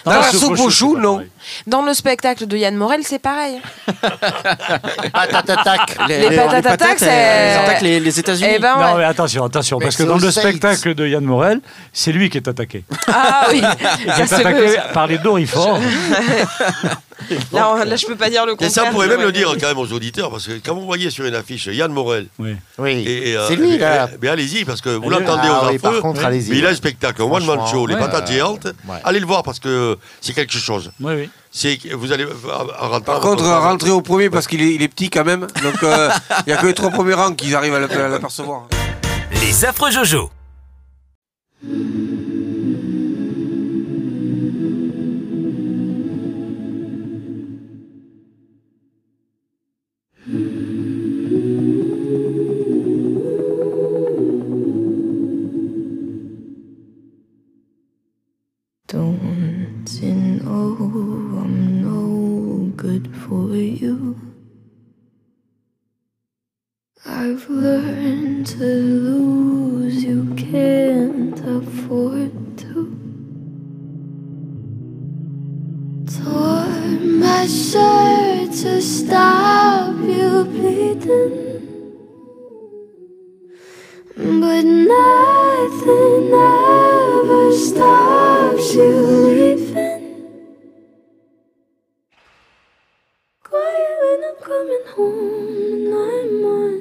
E: Dans la soupe au chou,
G: c'est
E: non.
D: Dans le spectacle de Yann Morel, c'est pareil.
H: Patatac.
D: Les patates attaques, c'est-
I: elles attaquent les, les États-Unis.
D: Eh ben
G: Non, mais attention, attention,
H: Mais
G: parce que dans
H: aux
G: le
H: States.
G: spectacle de Yann Morel, c'est lui qui est attaqué.
D: Ah oui,
G: Il est attaqué par les Dorifort.
D: Là, on- là, je peux pas dire le
J: Et
D: contraire.
J: ça, on pourrait même le dire quand même aux auditeurs, parce que quand vous voyez sur une affiche Yann Morel,
G: Oui.
H: Oui,
J: et, et, euh,
H: c'est lui,
J: mais-
H: là.
J: mais allez-y, parce que vous l'entendez
H: Ah
J: aux
H: oui, par contre, allez-y.
J: mais il a un spectacle, un one-man
H: Franchement,
J: show, les patates géantes.
H: Ouais.
J: Allez le voir parce que c'est quelque chose.
G: Oui, oui.
J: Vous allez en rentrant.
E: Par contre, rentrer au premier parce qu'il est, il est petit quand même. Donc, euh, il n'y a que les trois premiers rangs qui arrivent à l'apercevoir.
C: Les affreux Jojo.
K: But nothing ever stops you leaving. Quiet when I'm coming home and I'm on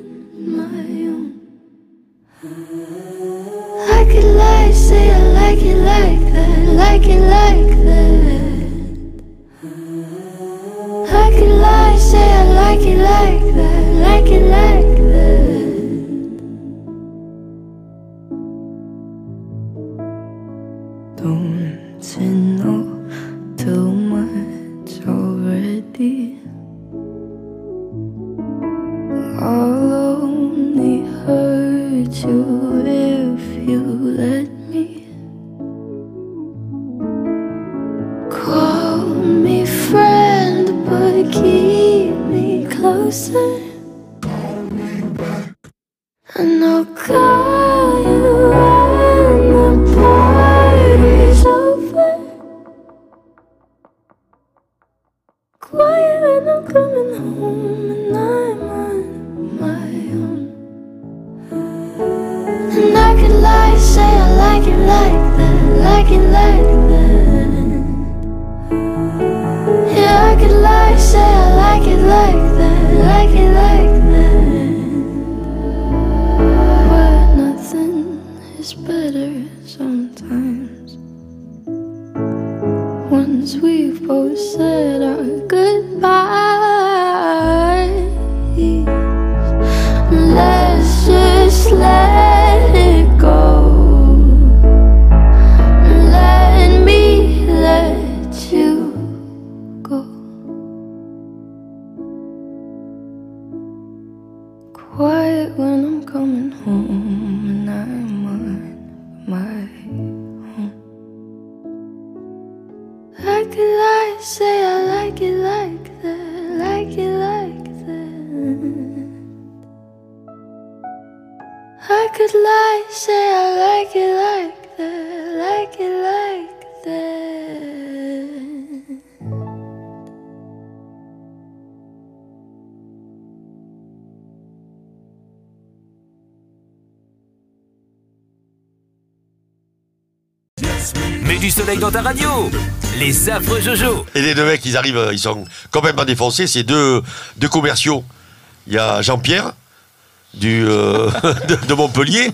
K: my own. I could lie, say I like it like that, like it like that. I could lie, say like it like that, like it like that. Closer.
C: Dans ta radio. Les affreux Jojo.
J: Et les deux mecs, ils arrivent, euh, ils sont complètement défoncés. C'est deux, deux commerciaux. Il y a Jean-Pierre du, euh, de, de Montpellier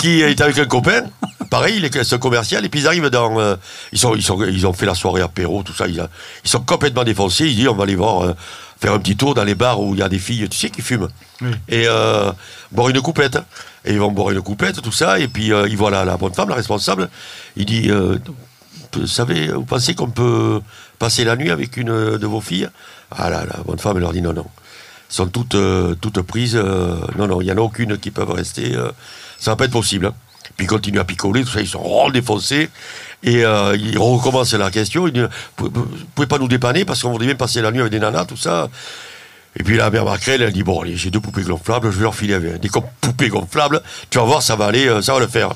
J: qui est avec un copain. Pareil, il est ce commercial. Et puis ils arrivent dans. euh, ils, sont, ils, sont, ils ont fait la soirée apéro, tout ça. Ils, ils sont complètement défoncés. Ils disent on va aller voir, euh, faire un petit tour dans les bars où il y a des filles, tu sais, qui fument. Et euh, boire une coupette. Et ils vont boire une coupette, tout ça. Et puis euh, ils voient la, la bonne femme, la responsable. Il dit euh, vous savez, vous pensez qu'on peut passer la nuit avec une de vos filles? Ah là, la bonne femme, elle leur dit non, non. Elles sont toutes, euh, prises. euh, non, non, il n'y en a aucune qui peuvent rester. euh, ça va pas être possible. hein. Puis ils continuent à picoler, tout ça, ils sont rond défoncés. Et euh, ils recommencent la question. Ils disent Vous vous pouvez pas nous dépanner parce qu'on voudrait bien passer la nuit avec des nanas, tout ça. Et puis la mère Macrel, elle dit Bon, allez, j'ai deux poupées gonflables, je vais leur filer des poupées gonflables. Tu vas voir, ça va aller, ça va le faire.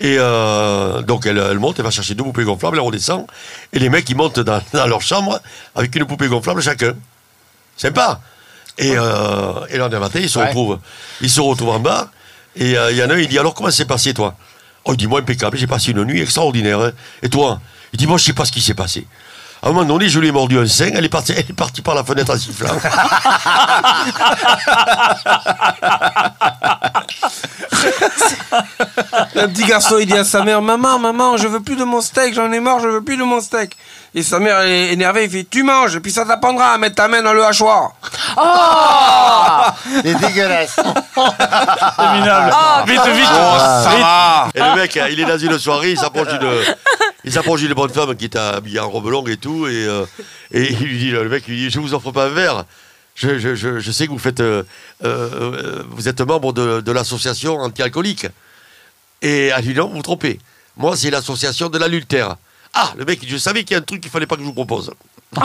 J: Et euh, donc elle, elle monte, elle va chercher deux poupées gonflables, elle redescend. Et les mecs, ils montent dans, dans leur chambre avec une poupée gonflable chacun. Sympa. Et, euh, et lendemain matin, ils se,
H: Ouais.
J: retrouvent, ils se retrouvent en bas. Et euh, il y en a un, il dit Alors, comment c'est passé, toi? Oh, il dit Moi, impeccable, j'ai passé une nuit extraordinaire. hein. Et toi? Il dit Moi, je sais pas ce qui s'est passé. À un moment donné, je lui ai mordu un sein, elle est partie, elle est partie par la fenêtre en sifflant.
E: Un petit garçon, il dit à sa mère Maman, maman, je veux plus de mon steak, j'en ai marre, je veux plus de mon steak. Et sa mère est énervée, il fait Tu manges, et puis ça t'apprendra à mettre ta main dans le hachoir.
H: C'est dégueulasse.
G: C'est minable.
D: Oh,
G: vite, vite.
J: Oh, ça
G: Vite.
J: va. Et le mec, euh, il est dans une soirée, il s'approche d'une, il s'approche d'une bonne femme qui est habillée en robe longue et tout, et, euh, et il lui dit, le mec, il lui dit, je vous offre pas un verre. Je, je, je, je sais que vous faites, euh, euh, vous êtes membre de, de l'association anti-alcoolique. Et elle lui dit, non, vous vous trompez. Moi, c'est l'association de l'adultère. Ah, le mec, je savais qu'il y a un truc qu'il fallait pas que je vous propose.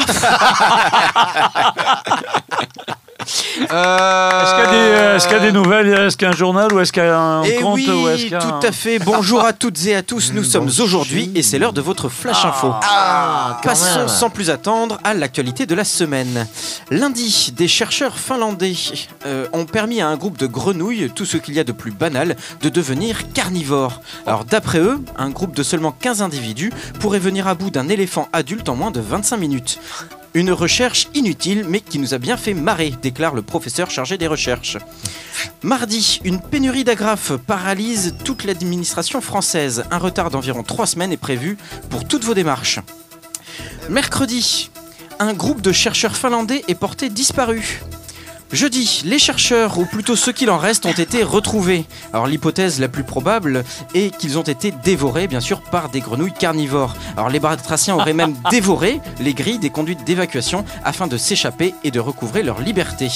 E: Euh,
G: Est-ce qu'il y, a des, euh, est-ce qu'il y a des nouvelles? Est-ce qu'il y a un journal ou est-ce qu'il y a un
I: Et
G: compte
I: Eh oui,
G: ou est-ce qu'il y a
I: tout
G: un-
I: à fait. Bonjour à toutes et à tous. Nous sommes aujourd'hui et c'est l'heure de votre flash info.
H: Ah,
I: Passons
H: même.
I: sans plus attendre à l'actualité de la semaine. Lundi, des chercheurs finlandais euh, ont permis à un groupe de grenouilles, tout ce qu'il y a de plus banal, de devenir carnivores. Alors d'après eux, un groupe de seulement 15 individus pourrait venir à bout d'un éléphant adulte en moins de 25 minutes. Une recherche inutile mais qui nous a bien fait marrer, déclare le professeur chargé des recherches. Mardi, une pénurie d'agrafes paralyse toute l'administration française. Un retard d'environ 3 semaines est prévu pour toutes vos démarches. Mercredi, un groupe de chercheurs finlandais est porté disparu. Jeudi, les chercheurs, ou plutôt ceux qu'il en reste, ont été retrouvés. Alors l'hypothèse la plus probable est qu'ils ont été dévorés, bien sûr, par des grenouilles carnivores. Alors les batraciens auraient même dévoré les grilles des conduites d'évacuation afin de s'échapper et de recouvrer leur liberté.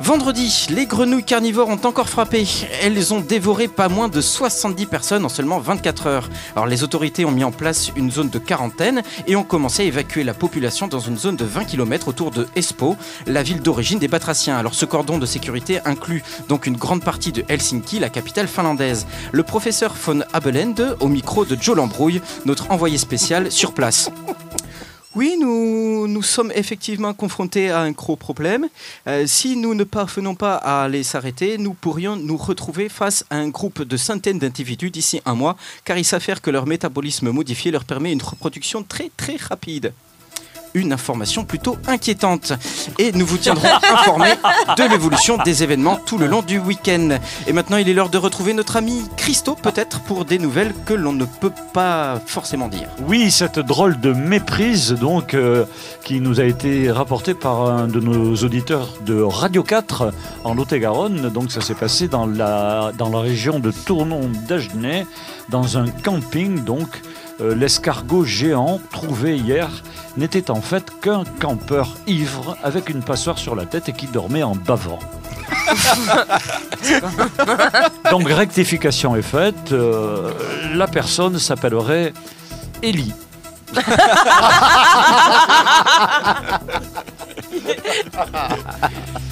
I: Vendredi, les grenouilles carnivores ont encore frappé. Elles ont dévoré pas moins de 70 personnes en seulement 24 heures. Alors les autorités ont mis en place une zone de quarantaine et ont commencé à évacuer la population dans une zone de 20 km autour de Espoo, la ville d'origine des batraciens. Alors ce cordon de sécurité inclut donc une grande partie de Helsinki, la capitale finlandaise. Le professeur von Abelende au micro de Joe Lambrouille, notre envoyé spécial sur place. Oui, nous, nous sommes effectivement confrontés à un gros problème. Euh, si nous ne parvenons pas à les arrêter, nous pourrions nous retrouver face à un groupe de centaines d'individus d'ici un mois, car il s'avère que leur métabolisme modifié leur permet une reproduction très très rapide. Une information plutôt inquiétante. Et nous vous tiendrons informés de l'évolution des événements tout le long du week-end. Et maintenant, il est l'heure de retrouver notre ami Christo, peut-être, pour des nouvelles que l'on ne peut pas forcément dire.
G: Oui, cette drôle de méprise donc euh, qui nous a été rapportée par un de nos auditeurs de Radio 4 en Lot-et-Garonne. Donc ça s'est passé dans la, dans la région de Tournon d'Agenais, dans un camping donc. Euh, L'escargot géant trouvé hier n'était en fait qu'un campeur ivre avec une passoire sur la tête et qui dormait en bavant. Donc rectification est faite, euh, la personne s'appellerait Ellie.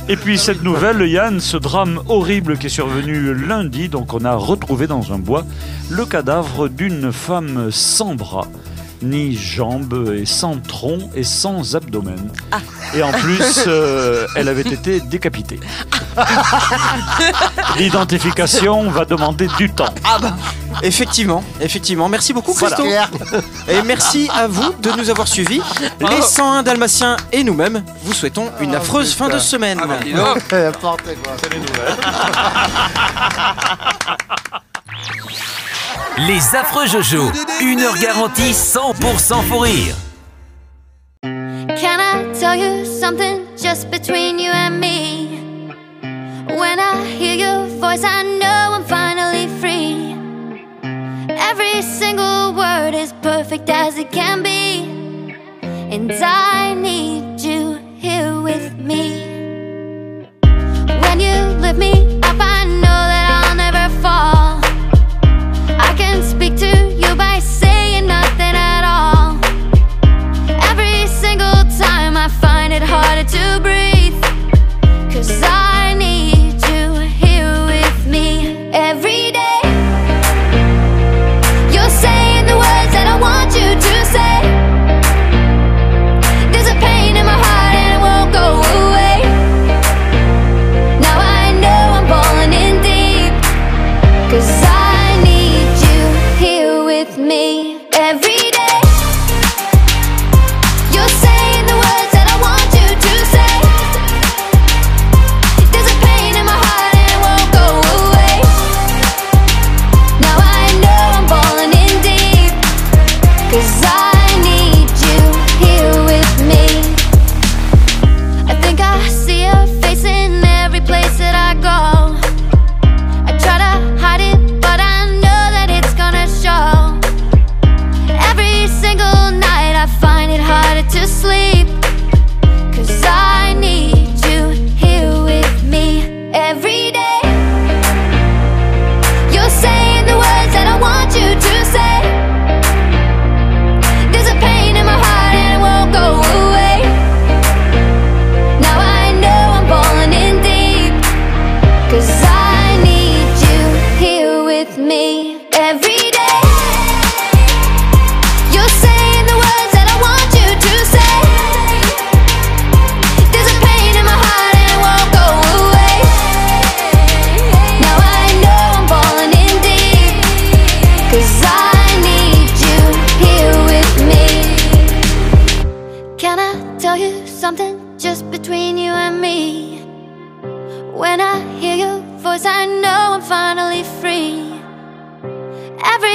G: Et puis cette nouvelle, Yann, ce drame horrible qui est survenu lundi, donc on a retrouvé dans un bois le cadavre d'une femme sans bras, ni jambes et sans tronc et sans abdomen. Et en plus, euh, elle avait été décapitée. L'identification va demander du temps.
I: Ah bah Effectivement, effectivement. Merci beaucoup
G: Voilà.
I: Christo. Et merci à vous de nous avoir suivis. Les 101 Dalmatiens et nous-mêmes vous souhaitons une affreuse fin de semaine.
H: Quoi.
C: Les affreux Jojo, une heure garantie 100% pour rire.
K: Can I tell you something just between you and me? When I hear your voice, I know I'm finally free. Every single word is perfect as it can be. And I need you here with me. When you me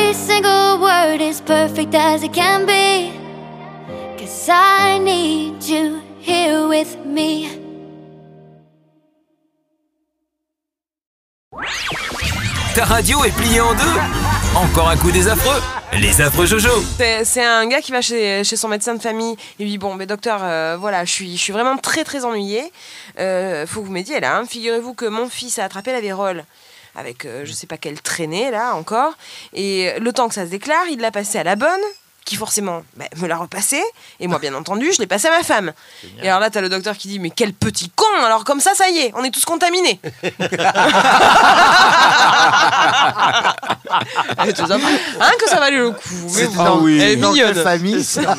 K: Every single word is perfect as it can be. Cause I need you here with me.
C: Ta radio est pliée en deux Encore un coup des affreux Les affreux Jojo
D: C'est un gars qui va chez, chez son médecin de famille. Il lui dit Bon, mais docteur, euh, voilà, je suis, je suis vraiment très très ennuyé. Euh, faut que vous m'aidiez là. hein. Figurez-vous que mon fils a attrapé la vérole avec euh, je sais pas quelle traînée là encore. Et le temps que ça se déclare, il l'a passé à la bonne qui forcément bah, me l'a repassé et moi bien entendu je l'ai passé à ma femme et alors là t'as le docteur qui dit mais quel petit con alors comme ça ça y est on est tous contaminés hein, que ça valait le coup bon.
H: dans-
E: oui.
D: elle est
H: dans
D: mignonne
H: quelle famille ça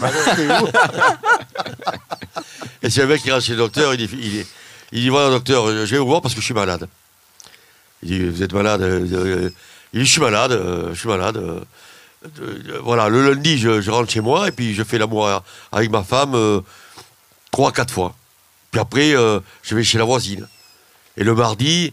J: Et c'est un mec qui rentre chez le docteur, il dit, il dit, il dit, voilà docteur, je vais vous voir parce que je suis malade. Il dit, vous êtes malade euh, euh, Il dit, je suis malade, euh, je suis malade. voilà, le lundi, je, je rentre chez moi et puis je fais l'amour avec ma femme trois, quatre fois. Puis après, je vais chez la voisine. Et le mardi,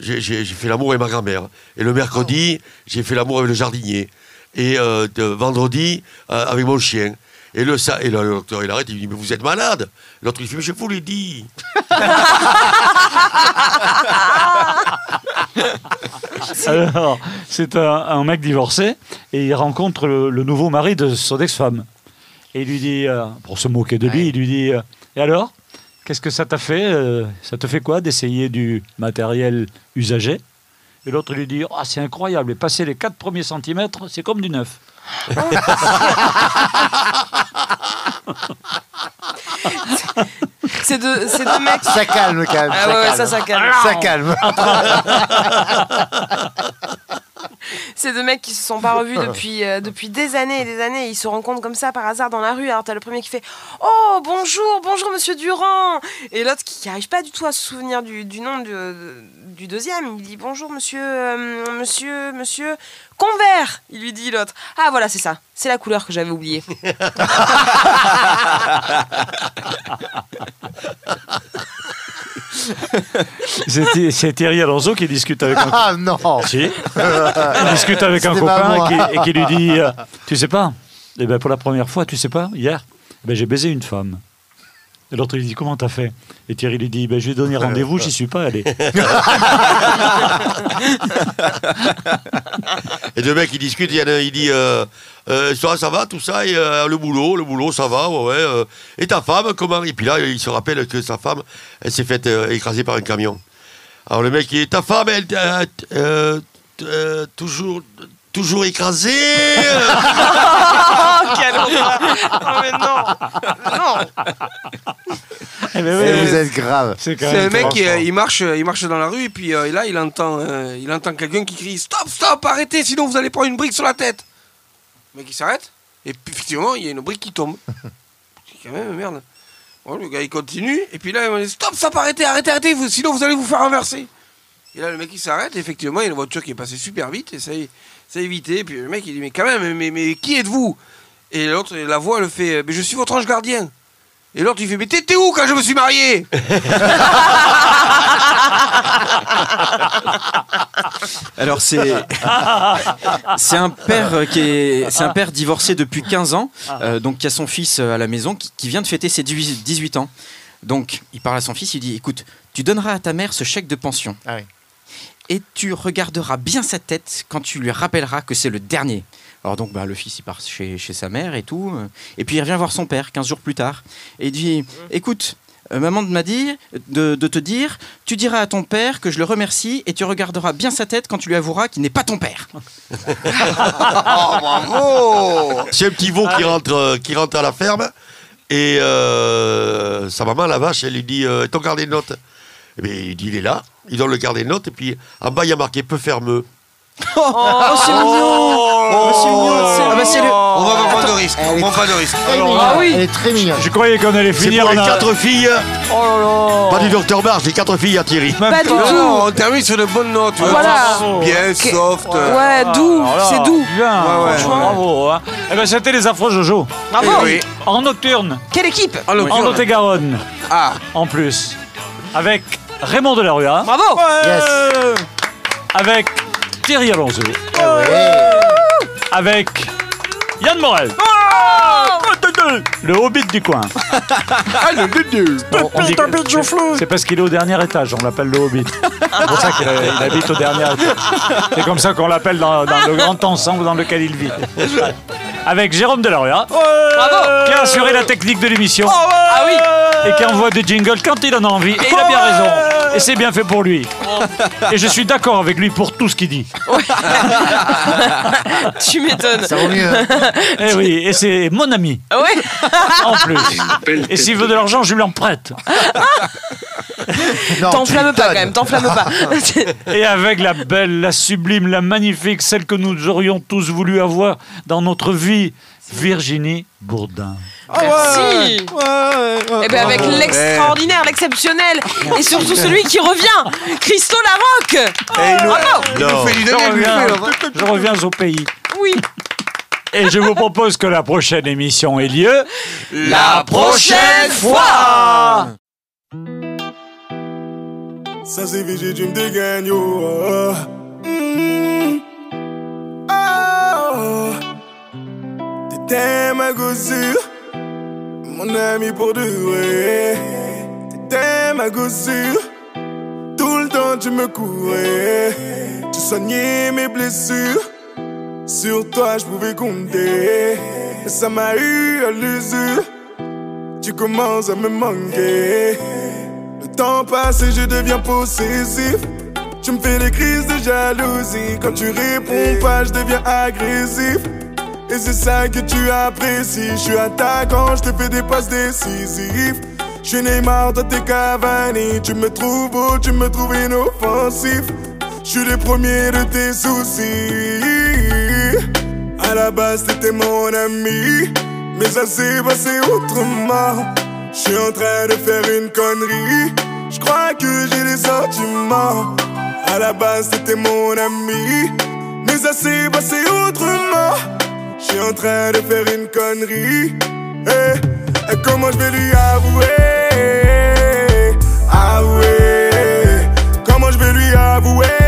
J: j'ai fait l'amour avec ma grand-mère. Et le mercredi, j'ai fait l'amour avec le jardinier. Et vendredi, avec mon chien. Et le, sa- et docteur, il arrête, il dit, mais vous êtes malade. L'autre, il fait, mais je vous l'ai dit.
G: Alors, c'est un, un mec divorcé et il rencontre le, le nouveau mari de son ex-femme. Et il lui dit, euh, pour se moquer de lui, il lui dit euh, Et alors Qu'est-ce que ça t'a fait euh, Ça te fait quoi d'essayer du matériel usagé? Et l'autre lui dit Ah, C'est incroyable, et passer les 4 premiers centimètres, c'est comme du neuf.
D: c'est deux, c'est deux mecs
H: Ça calme quand même.
D: Ah ouais, ouais, ça, ça calme.
H: Ça calme.
D: C'est deux mecs qui se sont pas revus depuis, euh, depuis des années et des années. Ils se rencontrent comme ça par hasard dans la rue. Alors t'as le premier qui fait Oh bonjour, bonjour monsieur Durand. Et l'autre qui n'arrive pas du tout à se souvenir du, du nom du, du deuxième. Il dit Bonjour monsieur, euh, monsieur, monsieur Convert. Il lui dit l'autre Ah voilà, c'est ça. C'est la couleur que j'avais oubliée.
G: C'est Thierry Alonso qui discute avec un
H: Ah non
G: Si. Il discute avec un copain
H: moi.
G: et qui, et qui lui dit euh, Tu sais pas Eh ben, Pour la première fois, tu sais pas, hier, eh ben, j'ai baisé une femme. Et l'autre lui dit Comment t'as fait? Et Thierry lui dit ben, Je lui ai donné rendez-vous, j'y suis pas allé.
J: Et deux mecs, ils discutent, il y en a un, il dit euh, euh, ça, ça va, tout ça, et euh, le boulot, le boulot, ça va, ouais, ouais. euh, et ta femme, comment? Et puis là, il se rappelle que sa femme, elle s'est faite euh, écraser par un camion. Alors le mec, il dit Ta femme, elle, euh, euh, euh, toujours, toujours écrasée?
D: mais non Non
G: Eh ben,
H: Et
G: oui,
H: vous êtes grave.
G: c'est quand
E: C'est un
G: même
E: mec qui euh, il marche, il marche dans la rue et puis euh, là il entend, euh, il entend quelqu'un qui crie stop, stop, arrêtez, sinon vous allez prendre une brique sur la tête. Le mec il s'arrête et puis effectivement il y a une brique qui tombe. C'est quand même merde. Bon, le gars il continue et puis là il dit stop, stop, arrêtez, arrêtez, arrêtez, vous, sinon vous allez vous faire renverser. Et là le mec il s'arrête, et effectivement il y a une voiture qui est passée super vite et ça, y- ça a évité. Et puis le mec il dit mais quand même, mais, mais qui êtes-vous? Et l'autre la voix elle fait mais je suis votre ange gardien. Et l'autre il fait mais t'étais où quand je me suis marié?
I: Alors c'est c'est un père euh, qui est c'est un père divorcé depuis 15 ans, euh, donc qui a son fils euh, à la maison qui, qui vient de fêter ses 18 18 ans. Donc il parle à son fils, il dit écoute, tu donneras à ta mère ce chèque de pension.
H: Ah oui.
I: Et tu regarderas bien sa tête quand tu lui rappelleras que c'est le dernier. Alors donc bah, le fils il part chez, chez sa mère et tout, euh, et puis il revient voir son père 15 jours plus tard et il dit écoute euh, maman m'a dit de, de te dire, tu diras à ton père que je le remercie et tu regarderas bien sa tête quand tu lui avoueras qu'il n'est pas ton père.
J: Oh, bravo C'est un petit veau qui rentre, euh, qui rentre à la ferme et euh, sa maman, la vache, elle lui dit euh, Ton carnet de notes? Eh bien, il dit Il est là. Il donne le carnet de notes et puis en bas, il y a marqué Peu fermeux.
I: Oh, c'est mignon Oh, c'est mignon c'est- ah bah, c'est le-
E: On va pas prendre de risque. On prend pas de risque.
D: Ah oui.
H: Elle est très mignonne.
G: Je croyais qu'on allait
J: C'est
G: finir
J: pour les
G: a-
J: quatre filles.
D: Oh là là
J: Pas du docteur Marge, les quatre filles à Thierry.
D: Pas du tout
E: non, on termine sur de bonnes notes.
D: Voilà.
E: Bien soft. euh.
D: Ouais, doux,
G: Alors là,
D: c'est doux
G: Bien,
E: Ouais, ouais.
G: franchement, bravo. hein. Eh ben, c'était les affreux Jojo.
D: Bravo
E: Eh oui.
G: En nocturne,
D: Quelle équipe
E: En.
G: Lot-et-Garonne,
E: Ah,
G: en plus. Avec Raymond Delarue,
D: Bravo
H: Yes.
G: avec Thierry Alonso,
H: ouais.
G: avec Yann Morel. Le hobbit du coin.
E: Ah, le
G: on dit que- c'est- C'est parce qu'il est au dernier étage, on l'appelle le hobbit. C'est pour ça qu'il il habite au dernier étage. C'est comme ça qu'on l'appelle dans, dans le grand ensemble dans lequel il vit. Avec Jérôme Delarue, qui a assuré la technique de l'émission.
D: Ah oui
G: Et qui envoie des jingles quand il en a envie. Et il a bien raison. Et c'est bien fait pour lui. Et je suis d'accord avec lui pour tout ce qu'il dit.
D: Tu m'étonnes.
H: Ça vaut mieux.
G: Eh oui, et c'est mon ami.
D: Ouais.
G: En plus. Et s'il veut de l'argent, je lui en prête.
H: Non,
D: T'enflamme pas quand même, t'enflamme pas.
G: Et avec la belle, la sublime, la magnifique, celle que nous aurions tous voulu avoir dans notre vie, Virginie Bourdin.
D: Merci. Et bien avec l'extraordinaire, l'exceptionnel et surtout celui qui revient, Christo Larocque.
E: Eh, il nous-
D: Bravo.
E: il nous
J: Non.
E: fait du
G: Je reviens, je reviens au pays.
D: Oui.
G: Et je vous propose que la prochaine émission ait lieu
E: La
D: prochaine fois.
O: Ça c'est VG, tu me dégaines, yo. Oh. Oh. T'étais ma gossure, mon ami pour vrai. T'étais ma gossure, tout le temps tu me courais. Tu soignais mes blessures, sur toi je pouvais compter. Mais ça m'a eu à l'usure, tu commences à me manquer. Le temps passe et je deviens possessif. Tu me fais des crises de jalousie. Quand tu réponds pas, je deviens agressif. Et c'est ça que tu apprécies. Je suis attaquant, je te fais des passes décisives. Je suis Neymar, toi t'es Cavani. Tu me trouves beau, tu me trouves inoffensif. Je suis le premier de tes soucis. À la base, t'étais mon ami. Mais ça s'est passé autrement. Je suis en train de faire une connerie. Je crois que j'ai des sentiments. À la base, t'étais mon ami. Mais ça s'est passé autrement. Je suis en train de faire une connerie. Eh, et comment je vais lui avouer? Avouer. Comment je vais lui? Avouer?